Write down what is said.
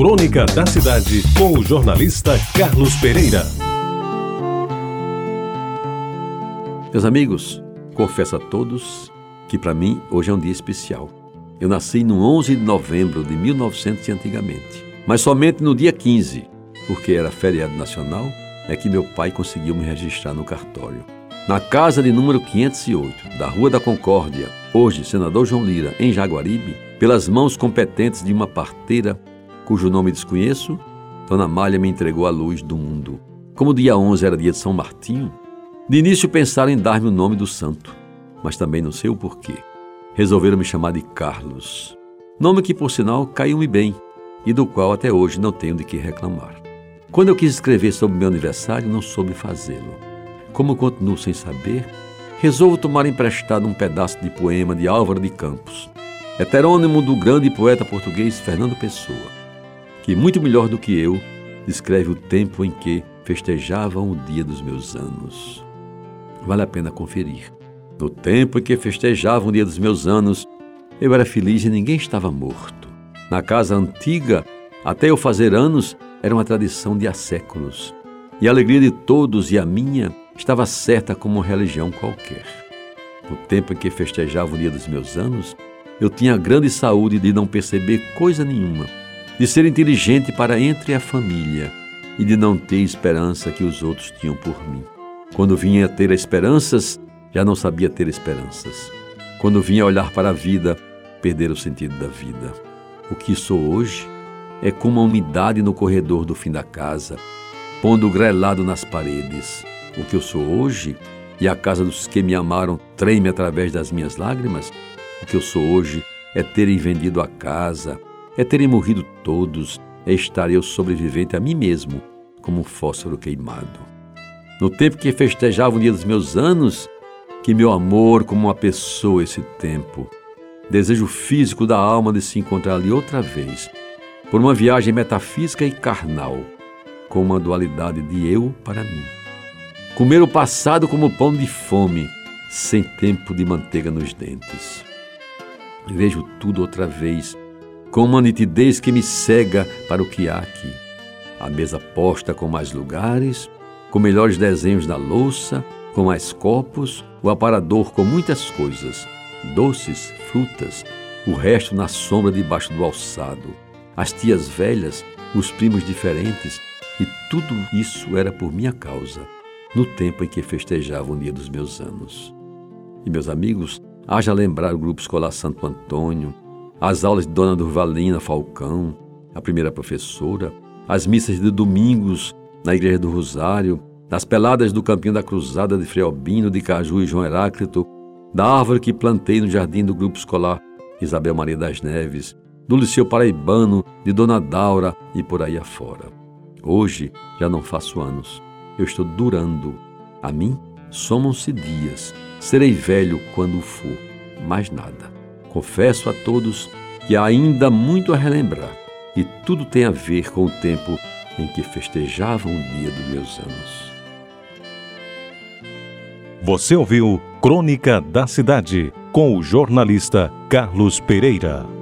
Crônica da Cidade, com o jornalista Carlos Pereira. Meus amigos, confesso a todos que para mim hoje é um dia especial. Eu nasci no 11 de novembro de 1900 antigamente, mas somente no dia 15, porque era feriado nacional, é que meu pai conseguiu me registrar no cartório. Na casa de número 508, da Rua da Concórdia, hoje senador João Lira, em Jaguaribe, pelas mãos competentes de uma parteira cujo nome desconheço, Dona Malha me entregou a luz do mundo. Como o dia 11 era dia de São Martinho, de início pensaram em dar-me o nome do santo, mas também não sei o porquê. Resolveram me chamar de Carlos, nome que, por sinal, caiu-me bem e do qual até hoje não tenho de que reclamar. Quando eu quis escrever sobre meu aniversário, não soube fazê-lo. Como continuo sem saber, resolvo tomar emprestado um pedaço de poema de Álvaro de Campos, heterônimo do grande poeta português Fernando Pessoa que, muito melhor do que eu, descreve o tempo em que festejavam o dia dos meus anos. Vale a pena conferir. No tempo em que festejavam o dia dos meus anos, eu era feliz e ninguém estava morto. Na casa antiga, até eu fazer anos, era uma tradição de há séculos. E a alegria de todos e a minha estava certa como uma religião qualquer. No tempo em que festejava o dia dos meus anos, eu tinha grande saúde de não perceber coisa nenhuma de ser inteligente para entre a família e de não ter esperança que os outros tinham por mim. Quando vinha ter esperanças, já não sabia ter esperanças. Quando vinha olhar para a vida, perder o sentido da vida. O que sou hoje é como uma umidade no corredor do fim da casa, pondo grelado nas paredes. O que eu sou hoje, e a casa dos que me amaram treme através das minhas lágrimas, o que eu sou hoje é terem vendido a casa, é terem morrido todos, é estar eu sobrevivente a mim mesmo, como um fósforo queimado. No tempo que festejava o dia dos meus anos, que meu amor como uma pessoa esse tempo, desejo físico da alma de se encontrar ali outra vez, por uma viagem metafísica e carnal, com uma dualidade de eu para mim. Comer o passado como pão de fome, sem tempo de manteiga nos dentes. Vejo tudo outra vez com uma nitidez que me cega para o que há aqui. A mesa posta com mais lugares, com melhores desenhos na louça, com mais copos, o aparador com muitas coisas, doces, frutas, o resto na sombra debaixo do alçado, as tias velhas, os primos diferentes, e tudo isso era por minha causa, no tempo em que festejava o dia dos meus anos. E meus amigos, haja lembrar o grupo escolar Santo Antônio, as aulas de Dona Durvalina Falcão, a primeira professora, as missas de domingos na Igreja do Rosário, das peladas do Campinho da Cruzada de Freobino, de Caju e João Heráclito, da árvore que plantei no jardim do grupo escolar Isabel Maria das Neves, do Liceu Paraibano, de Dona Daura e por aí afora. Hoje já não faço anos, eu estou durando. A mim somam-se dias, serei velho quando for, mais nada. Confesso a todos que há ainda muito a relembrar e tudo tem a ver com o tempo em que festejavam o dia dos meus anos. Você ouviu Crônica da Cidade com o jornalista Carlos Pereira.